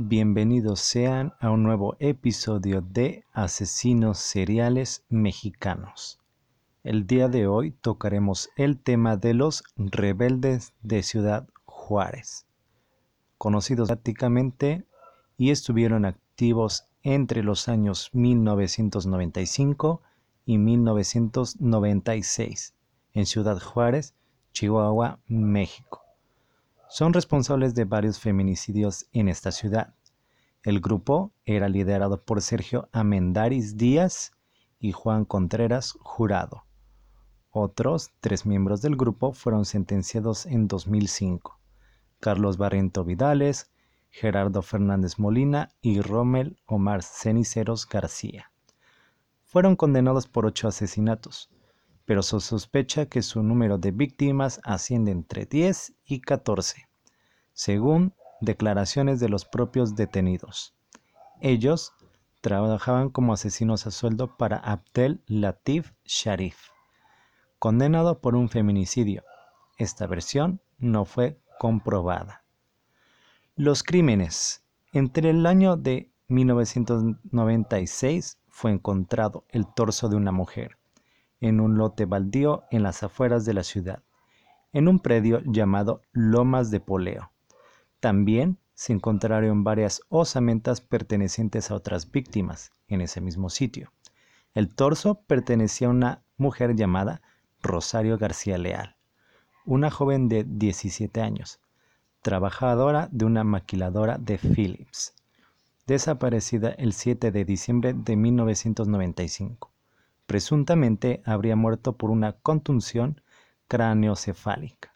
Bienvenidos sean a un nuevo episodio de Asesinos Seriales Mexicanos. El día de hoy tocaremos el tema de los rebeldes de Ciudad Juárez, conocidos prácticamente y estuvieron activos entre los años 1995 y 1996 en Ciudad Juárez, Chihuahua, México. Son responsables de varios feminicidios en esta ciudad. El grupo era liderado por Sergio Amendaris Díaz y Juan Contreras Jurado. Otros tres miembros del grupo fueron sentenciados en 2005. Carlos Barriento Vidales, Gerardo Fernández Molina y Rommel Omar Ceniceros García. Fueron condenados por ocho asesinatos, pero se sospecha que su número de víctimas asciende entre 10 y 14, según declaraciones de los propios detenidos. Ellos trabajaban como asesinos a sueldo para Abdel Latif Sharif, condenado por un feminicidio. Esta versión no fue comprobada. Los crímenes. Entre el año de 1996 fue encontrado el torso de una mujer en un lote baldío en las afueras de la ciudad, en un predio llamado Lomas de Poleo. También se encontraron varias osamentas pertenecientes a otras víctimas en ese mismo sitio. El torso pertenecía a una mujer llamada Rosario García Leal, una joven de 17 años, trabajadora de una maquiladora de Philips, desaparecida el 7 de diciembre de 1995. Presuntamente habría muerto por una contunción craneocefálica.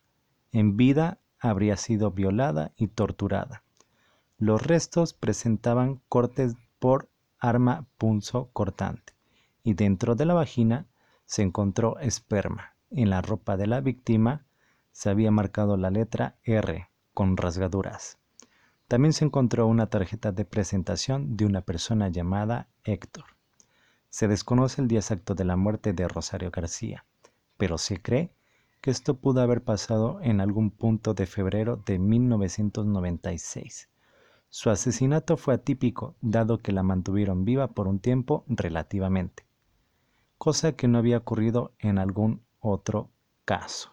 En vida habría sido violada y torturada. Los restos presentaban cortes por arma punzo cortante y dentro de la vagina se encontró esperma. En la ropa de la víctima se había marcado la letra R con rasgaduras. También se encontró una tarjeta de presentación de una persona llamada Héctor. Se desconoce el día exacto de la muerte de Rosario García, pero se cree que esto pudo haber pasado en algún punto de febrero de 1996. Su asesinato fue atípico, dado que la mantuvieron viva por un tiempo relativamente, cosa que no había ocurrido en algún otro caso.